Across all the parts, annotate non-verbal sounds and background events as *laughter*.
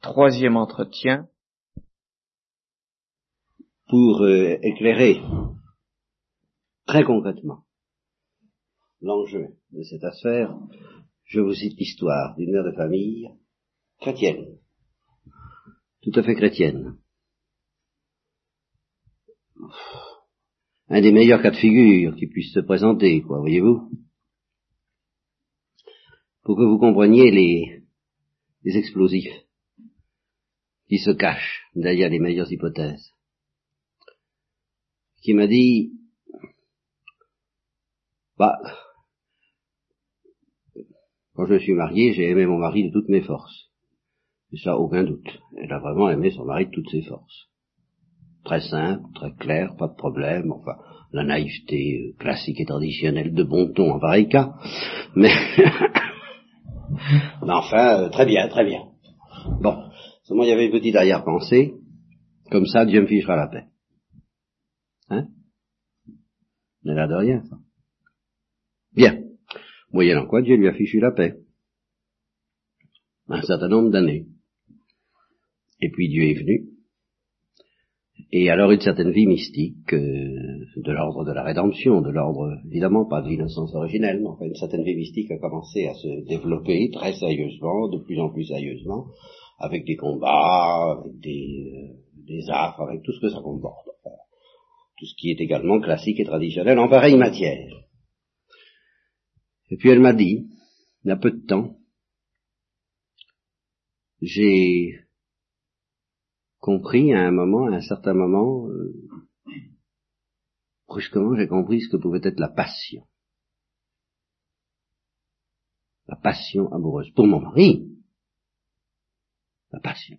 troisième entretien. Pour euh, éclairer très concrètement l'enjeu de cette affaire, je vous cite l'histoire d'une mère de famille chrétienne, tout à fait chrétienne. Un des meilleurs cas de figure qui puisse se présenter, quoi, voyez-vous Pour que vous compreniez les, les explosifs qui se cache derrière les meilleures hypothèses, qui m'a dit, bah, quand je suis marié, j'ai aimé mon mari de toutes mes forces. Et ça, aucun doute. Elle a vraiment aimé son mari de toutes ses forces. Très simple, très clair, pas de problème, enfin, la naïveté euh, classique et traditionnelle de bon ton en pareil cas. Mais, *laughs* mais enfin, euh, très bien, très bien. Bon, Il y avait une petite arrière-pensée, comme ça, Dieu me fichera la paix. Hein? Il n'a de rien, ça. Bien. Moyennant quoi, Dieu lui a fichu la paix. Un certain nombre d'années. Et puis Dieu est venu. Et alors une certaine vie mystique, euh, de l'ordre de la rédemption, de l'ordre, évidemment, pas de l'innocence originelle, mais enfin une certaine vie mystique a commencé à se développer très sérieusement, de plus en plus sérieusement, avec des combats, avec des, euh, des affres, avec tout ce que ça comporte. tout ce qui est également classique et traditionnel en pareille matière. Et puis elle m'a dit, il y a peu de temps, j'ai compris à un moment, à un certain moment, euh, brusquement j'ai compris ce que pouvait être la passion. La passion amoureuse. Pour mon mari, la passion.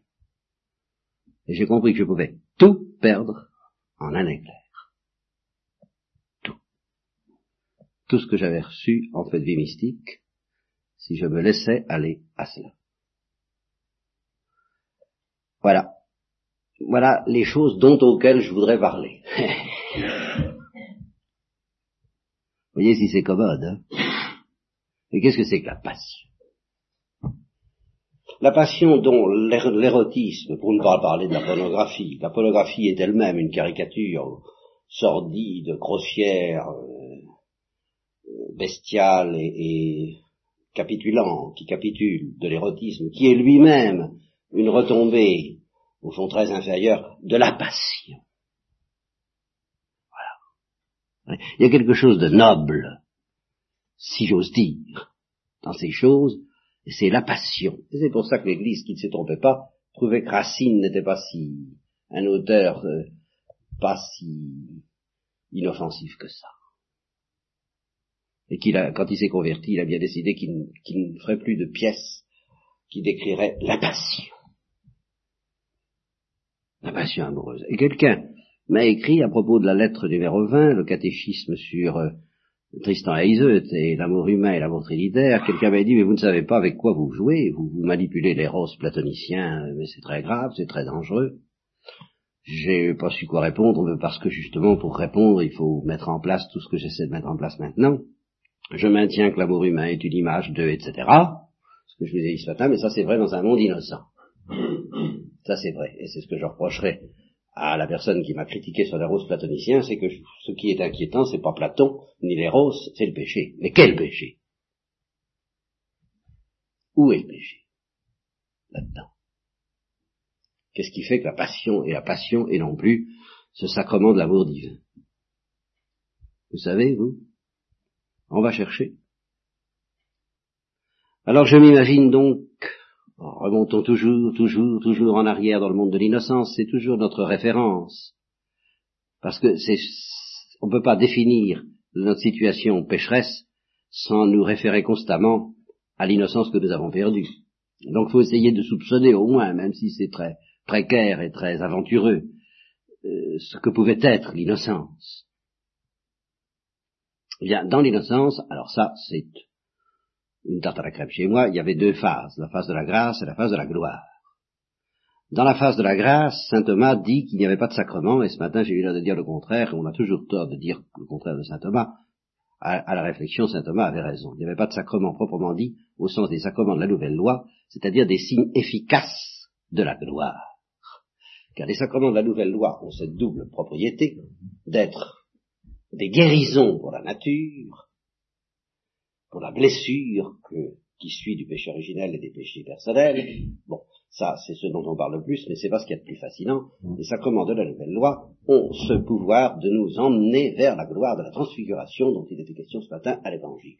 Et j'ai compris que je pouvais tout perdre en un éclair. Tout. Tout ce que j'avais reçu en fait de vie mystique, si je me laissais aller à cela. Voilà. Voilà les choses dont auxquelles je voudrais parler. *laughs* Vous voyez si c'est commode, hein? Mais qu'est-ce que c'est que la passion? La passion dont l'érotisme, pour ne pas parler de la pornographie, la pornographie est elle-même une caricature sordide, grossière, euh, bestiale et, et capitulant, qui capitule de l'érotisme, qui est lui-même une retombée, au fond très inférieure, de la passion. Voilà. Il y a quelque chose de noble, si j'ose dire, dans ces choses, c'est la passion. Et c'est pour ça que l'Église, qui ne s'y trompait pas, trouvait que Racine n'était pas si un auteur euh, pas si inoffensif que ça. Et qu'il a, quand il s'est converti, il a bien décidé qu'il ne ferait plus de pièces qui décriraient la passion. La passion amoureuse. Et quelqu'un m'a écrit à propos de la lettre numéro 20, le catéchisme sur euh, Tristan et Iseut et l'amour humain et l'amour trinitaire, quelqu'un m'a dit, mais vous ne savez pas avec quoi vous jouez, vous, vous manipulez les roses platoniciens, mais c'est très grave, c'est très dangereux. J'ai pas su quoi répondre, parce que justement, pour répondre, il faut mettre en place tout ce que j'essaie de mettre en place maintenant. Je maintiens que l'amour humain est une image de, etc. Ce que je vous ai dit ce matin, mais ça c'est vrai dans un monde innocent. Ça c'est vrai, et c'est ce que je reprocherai à la personne qui m'a critiqué sur les roses platoniciens, c'est que ce qui est inquiétant, c'est pas Platon, ni les roses, c'est le péché. Mais quel péché? Où est le péché? Là-dedans. Qu'est-ce qui fait que la passion est la passion et non plus ce sacrement de l'amour divin? Vous savez, vous? On va chercher. Alors je m'imagine donc remontons toujours, toujours, toujours en arrière dans le monde de l'innocence, c'est toujours notre référence. Parce que c'est, on ne peut pas définir notre situation pécheresse sans nous référer constamment à l'innocence que nous avons perdue. Donc il faut essayer de soupçonner au moins, même si c'est très précaire et très aventureux, euh, ce que pouvait être l'innocence. Eh bien, dans l'innocence, alors ça, c'est une tarte à la crème chez moi, il y avait deux phases, la phase de la grâce et la phase de la gloire. Dans la phase de la grâce, saint Thomas dit qu'il n'y avait pas de sacrement, et ce matin j'ai eu l'air de dire le contraire, et on a toujours tort de dire le contraire de saint Thomas. À, la réflexion, saint Thomas avait raison. Il n'y avait pas de sacrement proprement dit, au sens des sacrements de la nouvelle loi, c'est-à-dire des signes efficaces de la gloire. Car les sacrements de la nouvelle loi ont cette double propriété d'être des guérisons pour la nature, pour la blessure qui suit du péché originel et des péchés personnels. Bon, ça, c'est ce dont on parle le plus, mais c'est pas ce qu'il y a de plus fascinant. Les sacrements de la nouvelle loi ont ce pouvoir de nous emmener vers la gloire de la transfiguration dont il était question ce matin à l'évangile.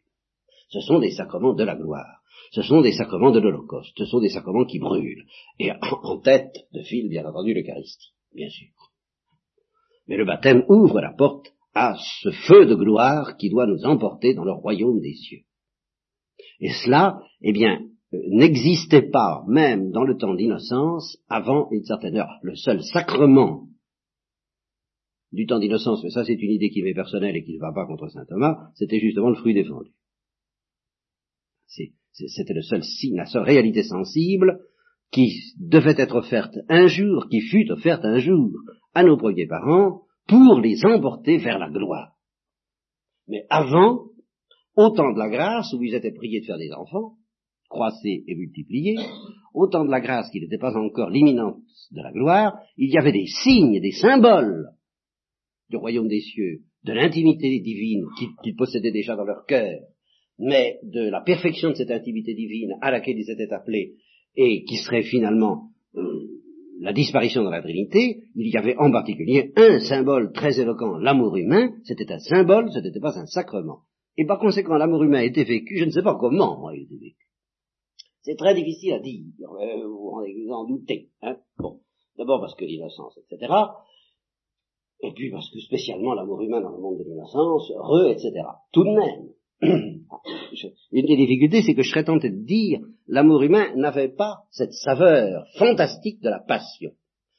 Ce sont des sacrements de la gloire. Ce sont des sacrements de l'Holocauste. Ce sont des sacrements qui brûlent. Et en tête de file, bien entendu, l'Eucharistie, bien sûr. Mais le baptême ouvre la porte à ce feu de gloire qui doit nous emporter dans le royaume des cieux. Et cela, eh bien, euh, n'existait pas, même dans le temps d'innocence, avant une certaine heure. Le seul sacrement du temps d'innocence, mais ça c'est une idée qui m'est personnelle et qui ne va pas contre saint Thomas, c'était justement le fruit défendu. C'était le seul signe, la seule réalité sensible qui devait être offerte un jour, qui fut offerte un jour à nos premiers parents pour les emporter vers la gloire. Mais avant, au temps de la grâce, où ils étaient priés de faire des enfants, croisser et multiplier, au temps de la grâce qui n'était pas encore l'imminence de la gloire, il y avait des signes, des symboles du royaume des cieux, de l'intimité divine qu'ils possédaient déjà dans leur cœur, mais de la perfection de cette intimité divine à laquelle ils étaient appelés et qui serait finalement euh, la disparition de la Trinité, il y avait en particulier un symbole très éloquent, l'amour humain, c'était un symbole, ce n'était pas un sacrement. Et par conséquent, l'amour humain était vécu, je ne sais pas comment il était vécu. C'est très difficile à dire, euh, vous en doutez. Hein bon, d'abord parce que l'innocence, etc. Et puis parce que spécialement l'amour humain dans le monde de l'innocence, re, etc. Tout de même, une des difficultés, c'est que je serais tenté de dire, l'amour humain n'avait pas cette saveur fantastique de la passion.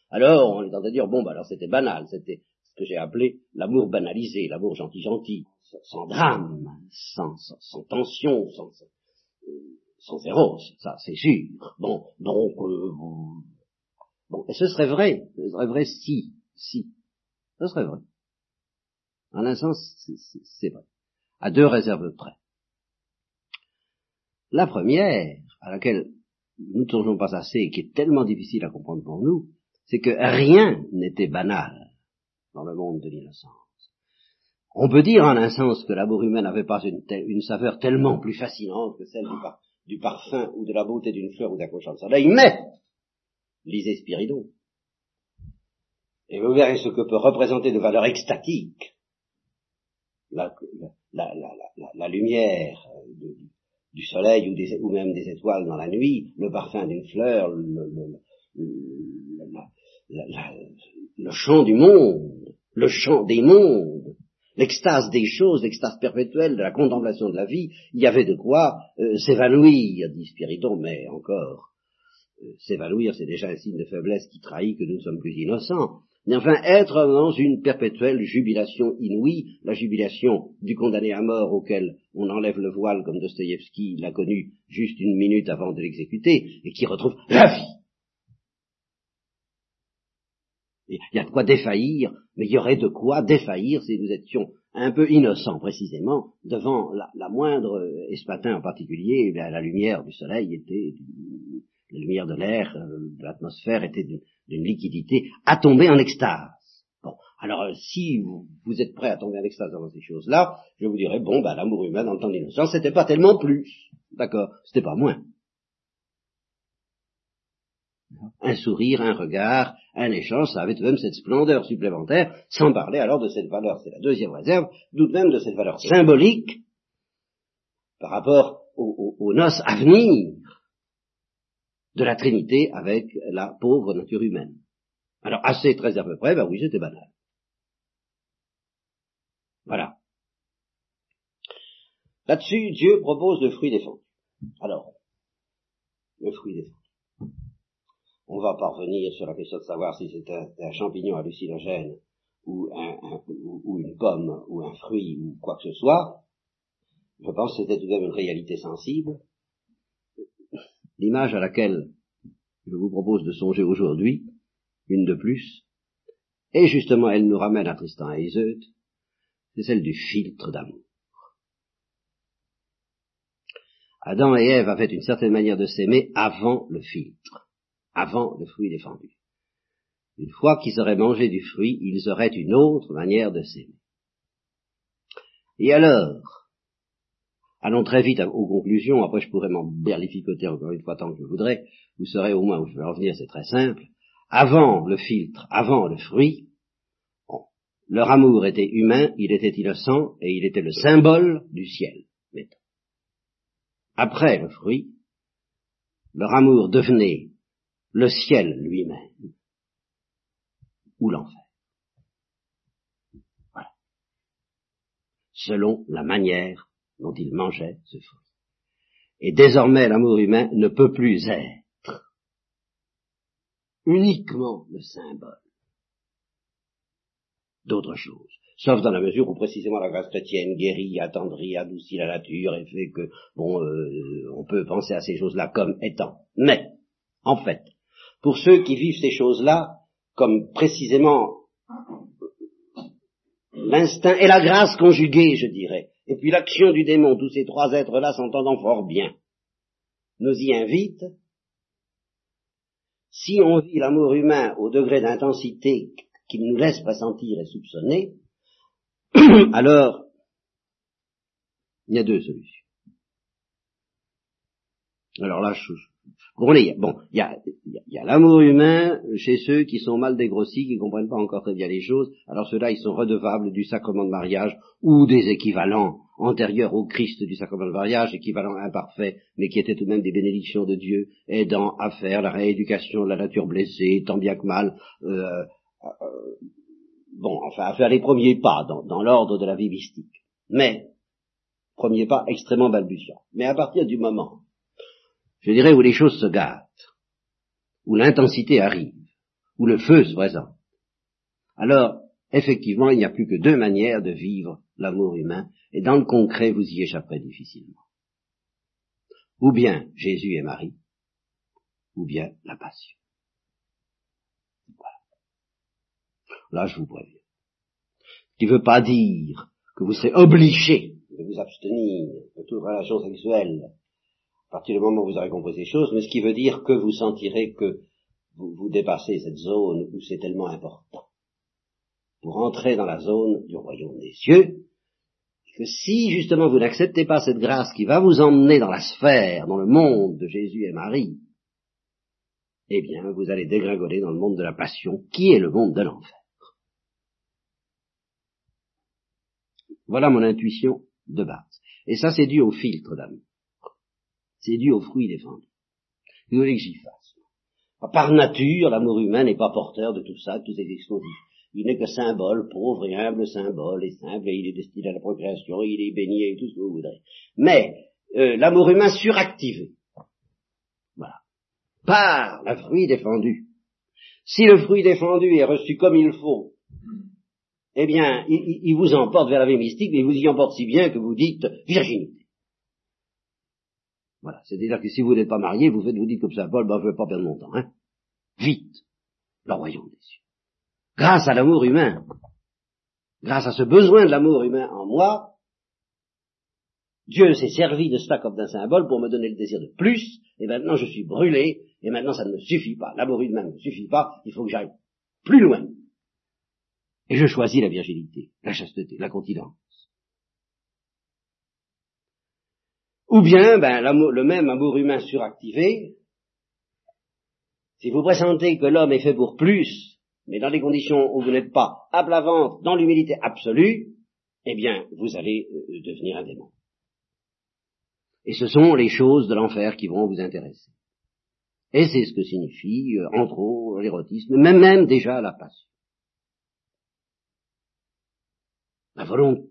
Alors, on est tenté de dire, bon, bah alors c'était banal, c'était ce que j'ai appelé l'amour banalisé, l'amour gentil-gentil, sans drame, sans, sans, tension, sans, sans zéro, ça c'est sûr. Bon, donc, euh, bon, et ce serait vrai, ce serait vrai si, si, ce serait vrai. En un sens, c'est vrai à deux réserves près. La première, à laquelle nous ne songeons pas assez et qui est tellement difficile à comprendre pour nous, c'est que rien n'était banal dans le monde de l'innocence. On peut dire en un sens que l'amour humain n'avait pas une, saveur tellement plus fascinante que celle du, parfum ou de la beauté d'une fleur ou d'un cochon de soleil, mais lisez Spiridon. Et vous verrez ce que peut représenter de valeur extatique la, lumière du soleil ou, même des étoiles dans la nuit, le parfum d'une fleur, le, chant du monde, le chant des mondes, l'extase des choses, l'extase perpétuelle de la contemplation de la vie, il y avait de quoi euh, s'évanouir, dit Spiridon, mais encore, euh, s'évanouir, c'est déjà un signe de faiblesse qui trahit que nous sommes plus innocents mais enfin être dans une perpétuelle jubilation inouïe, la jubilation du condamné à mort auquel on enlève le voile comme Dostoïevski l'a connu juste une minute avant de l'exécuter, et qui retrouve la vie. Il y a de quoi défaillir, mais il y aurait de quoi défaillir si nous étions un peu innocents précisément devant la, moindre espatin en particulier, eh la lumière du soleil était, la lumière de l'air, euh, de l'atmosphère était d'une liquidité à tomber en extase. Bon, alors euh, si vous, êtes prêt à tomber en extase dans ces choses-là, je vous dirais, bon, bah, l'amour humain dans le temps d'innocence, c'était pas tellement plus. D'accord? C'était pas moins. Un sourire, un regard, un échange, ça avait tout de même cette splendeur supplémentaire, sans parler alors de cette valeur, c'est la deuxième réserve, tout de même de cette valeur symbolique par rapport aux noces à venir de la Trinité avec la pauvre nature humaine. Alors, assez très à peu près, ben oui, c'était banal. Voilà. Là-dessus, Dieu propose le fruit défendu. Alors, le fruit défendu. On va parvenir sur la question de savoir si c'est un, champignon hallucinogène ou, ou, une pomme ou un fruit ou quoi que ce soit. Je pense que c'était tout de même une réalité sensible l'image à laquelle je vous propose de songer aujourd'hui, une de plus, et justement elle nous ramène à Tristan et Iseut, c'est celle du filtre d'amour. Adam et Ève avaient une certaine manière de s'aimer avant le filtre. avant le fruit défendu. Une fois qu'ils auraient mangé du fruit, ils auraient une autre manière de s'aimer. Et alors, allons très vite aux conclusions, après je pourrais m'en berlificoter encore une fois tant que je voudrais, vous saurez au moins où je vais en venir, c'est très simple. Avant le filtre, avant le fruit, leur amour était humain, il était innocent, et il était le symbole du ciel. Après le fruit, leur amour devenait le ciel lui-même, ou l'enfer. Voilà. Selon la manière dont ils mangeaient ce fruit. Et désormais l'amour humain ne peut plus être uniquement le symbole d'autre chose. Sauf dans la mesure où précisément la grâce chrétienne guérit, attendrit, adoucit la nature et fait que, bon, euh, on peut penser à ces choses-là comme étant. Mais, en fait, pour ceux qui vivent ces choses-là comme précisément l'instinct et la grâce conjuguée, je dirais, et puis l'action du démon, tous ces trois êtres-là s'entendant fort bien, nous y invitent, si on vit l'amour humain au degré d'intensité qu'il nous laisse pressentir et soupçonner, *clears throat* alors il y a deux solutions. Alors là, je, bon, il y a, l'amour humain chez ceux qui sont mal dégrossis, qui ne comprennent pas encore très bien les choses. Alors ceux-là, ils sont redevables du sacrement de mariage ou des équivalents antérieurs au Christ du sacrement de mariage, équivalents imparfaits, mais qui étaient tout de même des bénédictions de Dieu, aidant à faire la rééducation de la nature blessée, tant bien que mal, euh, euh, bon, enfin, à faire les premiers pas dans, l'ordre de la vie mystique. Mais, premier pas extrêmement balbutiant. Mais à partir du moment, je dirais, où les choses se gâtent, où l'intensité arrive, où le feu se présente, alors, effectivement, il n'y a plus que deux manières de vivre l'amour humain, et dans le concret, vous y échapperez difficilement. Ou bien Jésus et Marie, ou bien la passion. Là, je vous préviens. Ce qui ne veut pas dire que vous serez obligé de vous abstenir de toute relation sexuelle à partir du moment où vous aurez compris ces choses, mais ce qui veut dire que vous sentirez que vous, dépassez cette zone où c'est tellement important pour entrer dans la zone du royaume des cieux, que si justement vous n'acceptez pas cette grâce qui va vous emmener dans la sphère, dans le monde de Jésus et Marie, eh bien vous allez dégringoler dans le monde de la passion, qui est le monde de l'enfer. Voilà mon intuition de base. Et ça, c'est dû au filtre d'amour. C'est dû au fruit défendu. Vous voulez que Par nature, l'amour humain n'est pas porteur de tout ça, de tous ces explosifs. Il n'est que symbole, pauvre et humble symbole, et simple, et il est destiné à la procréation, il est béni et tout ce que vous voudrez. Mais, euh, l'amour humain suractivé, voilà, par le fruit défendu. Si le fruit défendu est reçu comme il faut, eh bien, il, vous emporte vers la vie mystique, mais il vous y emporte si bien que vous dites virginité. Voilà, c'est-à-dire que si vous n'êtes pas marié, vous faites, vous dites comme ça, Paul, ben, je ne veux pas perdre mon temps, hein. Vite, le royaume des cieux. Grâce à l'amour humain, grâce à ce besoin de l'amour humain en moi, Dieu s'est servi de cela comme d'un symbole pour me donner le désir de plus, et maintenant je suis brûlé, et maintenant ça ne me suffit pas. L'amour humain ne me suffit pas, il faut que j'aille plus loin. Et je choisis la virginité, la chasteté, la continence. Ou bien, ben, le même amour humain suractivé, si vous pressentez que l'homme est fait pour plus, mais dans des conditions où vous n'êtes pas à plat ventre, dans l'humilité absolue, eh bien, vous allez euh, devenir un démon. Et ce sont les choses de l'enfer qui vont vous intéresser. Et c'est ce que signifie, euh, entre autres, l'érotisme, même, même déjà la passion.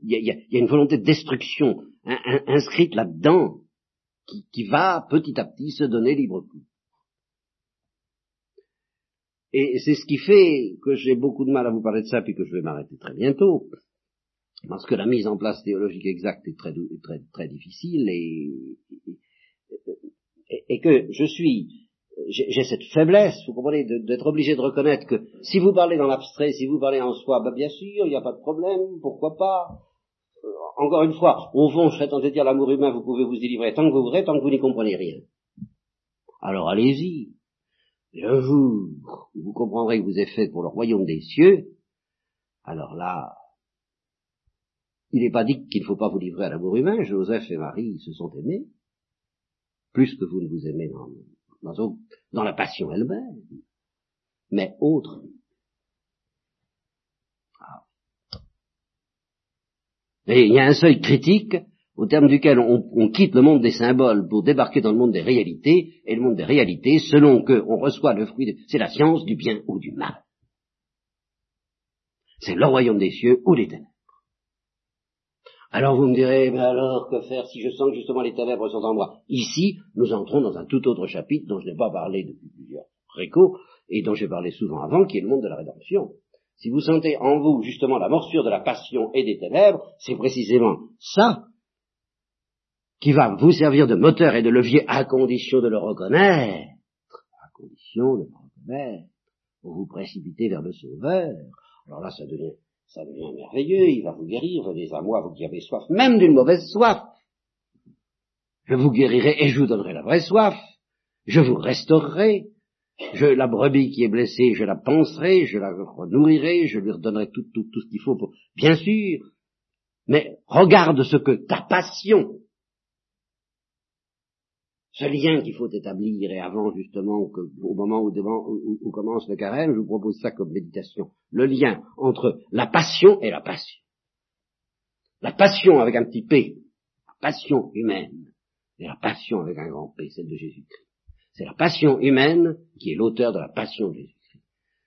il y, a, une volonté de destruction inscrite là-dedans qui, va petit à petit se donner libre cours. Et c'est ce qui fait que j'ai beaucoup de mal à vous parler de ça, puis que je vais m'arrêter très bientôt, parce que la mise en place théologique exacte est très, très, très difficile, et, et que je suis j'ai cette faiblesse, vous comprenez, d'être obligé de reconnaître que si vous parlez dans l'abstrait, si vous parlez en soi, bah bien sûr, il n'y a pas de problème, pourquoi pas. Encore une fois, au fond, je serais tenté de dire l'amour humain, vous pouvez vous y livrer tant que vous voudrez, tant que vous n'y comprenez rien. Alors allez-y. Le jour où vous comprendrez que vous êtes fait pour le royaume des cieux, alors là, il n'est pas dit qu'il ne faut pas vous livrer à l'amour humain. Joseph et Marie se sont aimés, plus que vous ne vous aimez dans, dans la passion elle-même, mais autre. Et il y a un seuil critique au terme duquel on, on, quitte le monde des symboles pour débarquer dans le monde des réalités, et le monde des réalités, selon qu'on reçoit le fruit, c'est la science du bien ou du mal. C'est le royaume des cieux ou les ténèbres. Alors vous me direz, mais alors que faire si je sens que justement les ténèbres sont en moi? Ici, nous entrons dans un tout autre chapitre dont je n'ai pas parlé depuis plusieurs récos et dont j'ai parlé souvent avant, qui est le monde de la rédemption. Si vous sentez en vous justement la morsure de la passion et des ténèbres, c'est précisément ça qui va vous servir de moteur et de levier à condition de le reconnaître, à condition de le reconnaître, pour vous précipiter vers le Sauveur. Alors là, ça devient ça devient merveilleux, il va vous guérir, venez à moi, vous qui avez soif, même d'une mauvaise soif. Je vous guérirai et je vous donnerai la vraie soif. Je vous restaurerai. Je, la brebis qui est blessée, je la penserai, je la renourrirai, je lui redonnerai tout, ce qu'il faut pour, bien sûr. Mais regarde ce que ta passion ce lien qu'il faut établir, et avant justement, au moment où, commence le carême, je vous propose ça comme méditation, le lien entre la passion et la passion. La passion avec un petit P, la passion humaine, et la passion avec un grand P, celle de Jésus-Christ. C'est la passion humaine qui est l'auteur de la passion de Jésus-Christ.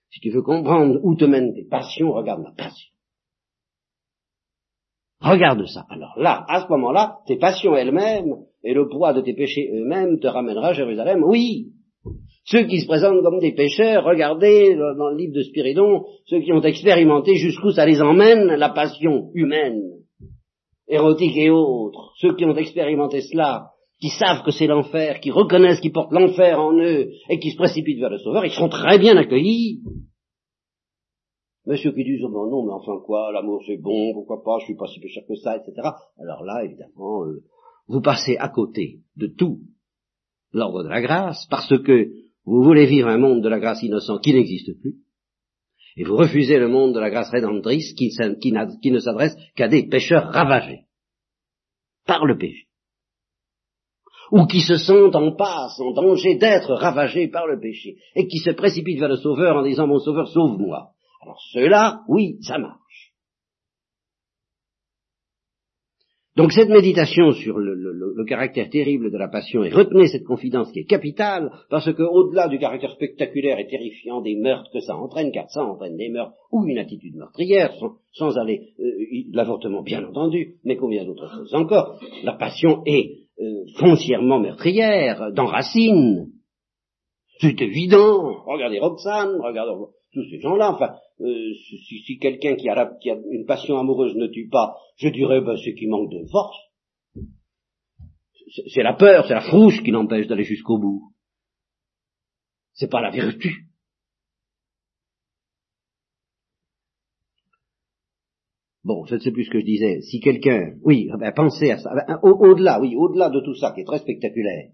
Si tu veux comprendre où te mènent tes passions, regarde la passion. Regarde ça. Alors là, à ce moment-là, tes passions elles-mêmes et le poids de tes péchés eux-mêmes te ramènera à Jérusalem. Oui. Ceux qui se présentent comme des pécheurs, regardez dans le livre de Spiridon, ceux qui ont expérimenté jusqu'où ça les emmène, la passion humaine, érotique et autres, ceux qui ont expérimenté cela, qui savent que c'est l'enfer, qui reconnaissent qu'ils portent l'enfer en eux et qui se précipitent vers le Sauveur, ils seront très bien accueillis. Monsieur qui disent, oh ben non, mais enfin quoi, l'amour c'est bon, pourquoi pas, je suis pas si pécheur que ça, etc. Alors là, évidemment, euh, vous passez à côté de tout l'ordre de la grâce, parce que vous voulez vivre un monde de la grâce innocent qui n'existe plus, et vous refusez le monde de la grâce rédemptrice qui, qui ne s'adresse qu'à des pécheurs ravagés par le péché, ou qui se sentent en passe, en danger d'être ravagés par le péché, et qui se précipitent vers le Sauveur en disant, mon Sauveur, sauve-moi. Alors ceux-là, oui, ça marche. Donc cette méditation sur le, caractère terrible de la passion, et retenez cette confidence qui est capitale, parce que au-delà du caractère spectaculaire et terrifiant des meurtres que ça entraîne, car ça entraîne des meurtres ou une attitude meurtrière, sans, aller euh, l'avortement bien entendu, mais combien d'autres choses encore, la passion est foncièrement meurtrière, dans Racine. C'est évident. Regardez Roxane, regardez tous ces gens-là, enfin, euh, si, quelqu'un qui, qui, a une passion amoureuse ne tue pas, je dirais, ben, c'est qu'il manque de force. C'est la peur, c'est la frousse qui l'empêche d'aller jusqu'au bout. C'est pas la vertu. Bon, je ne sais plus ce que je disais. Si quelqu'un, oui, ben, pensez à ça. Ben, au-delà, oui, au-delà de tout ça qui est très spectaculaire,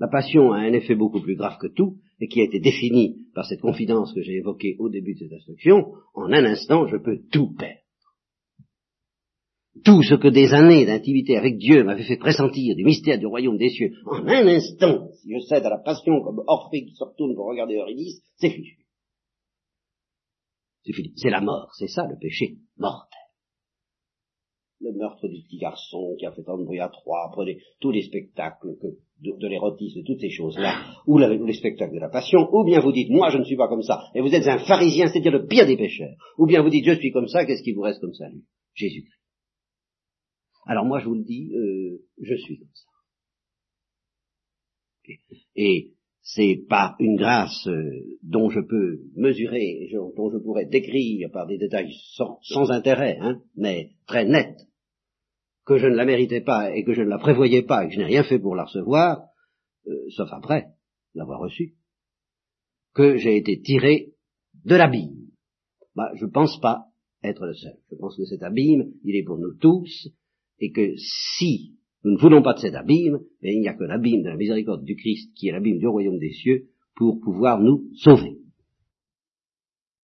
la passion a un effet beaucoup plus grave que tout, et qui a été défini par cette confidence que j'ai évoquée au début de cette instruction, en un instant, je peux tout perdre. Tout ce que des années d'intimité avec Dieu m'avaient fait pressentir du mystère du royaume des cieux, en un instant, si je cède à la passion comme Orphée qui se retourne pour regarder Eurydice, c'est fini. C'est la mort, c'est ça le péché mortel. Le meurtre du petit garçon qui a fait tant de bruit à trois, prenez tous les spectacles de, l'érotisme, toutes ces choses-là, ou, les spectacles de la passion, ou bien vous dites, moi je ne suis pas comme ça, et vous êtes un pharisien, c'est-à-dire le pire des pécheurs, ou bien vous dites, je suis comme ça, qu'est-ce qui vous reste comme salut Jésus-Christ. Alors moi je vous le dis, euh, je suis comme ça. Et c'est pas une grâce euh, dont je peux mesurer, dont je pourrais décrire par des détails sans, intérêt, hein, mais très nets, que je ne la méritais pas et que je ne la prévoyais pas et que je n'ai rien fait pour la recevoir, euh, sauf après l'avoir reçue, que j'ai été tiré de l'abîme. Bah, je ne pense pas être le seul. Je pense que cet abîme, il est pour nous tous, et que si nous ne voulons pas de cet abîme, mais il n'y a que l'abîme de la miséricorde du Christ, qui est l'abîme du royaume des cieux, pour pouvoir nous sauver.